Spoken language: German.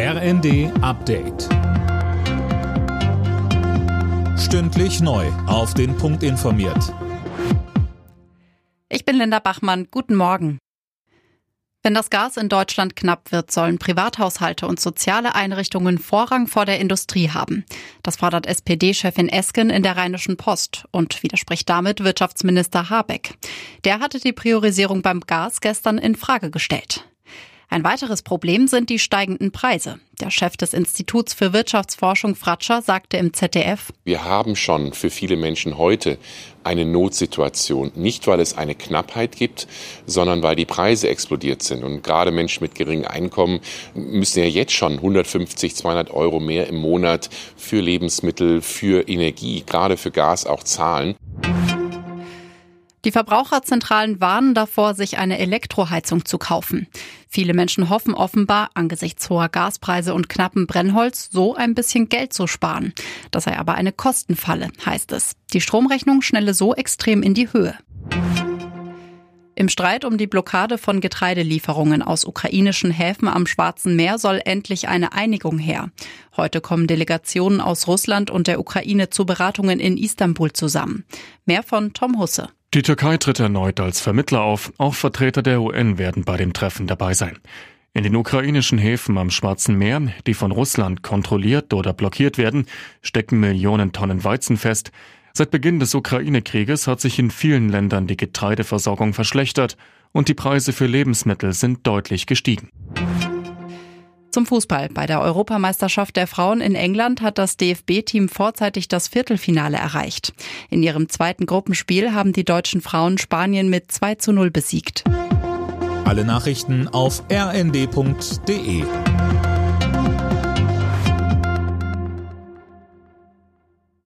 RND Update. Stündlich neu. Auf den Punkt informiert. Ich bin Linda Bachmann. Guten Morgen. Wenn das Gas in Deutschland knapp wird, sollen Privathaushalte und soziale Einrichtungen Vorrang vor der Industrie haben. Das fordert SPD-Chefin Esken in der Rheinischen Post und widerspricht damit Wirtschaftsminister Habeck. Der hatte die Priorisierung beim Gas gestern in Frage gestellt. Ein weiteres Problem sind die steigenden Preise. Der Chef des Instituts für Wirtschaftsforschung Fratscher sagte im ZDF, Wir haben schon für viele Menschen heute eine Notsituation. Nicht, weil es eine Knappheit gibt, sondern weil die Preise explodiert sind. Und gerade Menschen mit geringem Einkommen müssen ja jetzt schon 150, 200 Euro mehr im Monat für Lebensmittel, für Energie, gerade für Gas auch zahlen. Die Verbraucherzentralen warnen davor, sich eine Elektroheizung zu kaufen. Viele Menschen hoffen offenbar, angesichts hoher Gaspreise und knappen Brennholz so ein bisschen Geld zu sparen. Das sei aber eine Kostenfalle, heißt es. Die Stromrechnung schnelle so extrem in die Höhe. Im Streit um die Blockade von Getreidelieferungen aus ukrainischen Häfen am Schwarzen Meer soll endlich eine Einigung her. Heute kommen Delegationen aus Russland und der Ukraine zu Beratungen in Istanbul zusammen. Mehr von Tom Husse. Die Türkei tritt erneut als Vermittler auf. Auch Vertreter der UN werden bei dem Treffen dabei sein. In den ukrainischen Häfen am Schwarzen Meer, die von Russland kontrolliert oder blockiert werden, stecken Millionen Tonnen Weizen fest. Seit Beginn des Ukraine-Krieges hat sich in vielen Ländern die Getreideversorgung verschlechtert und die Preise für Lebensmittel sind deutlich gestiegen. Zum Fußball. Bei der Europameisterschaft der Frauen in England hat das DFB-Team vorzeitig das Viertelfinale erreicht. In ihrem zweiten Gruppenspiel haben die deutschen Frauen Spanien mit 2 zu 0 besiegt. Alle Nachrichten auf rnd.de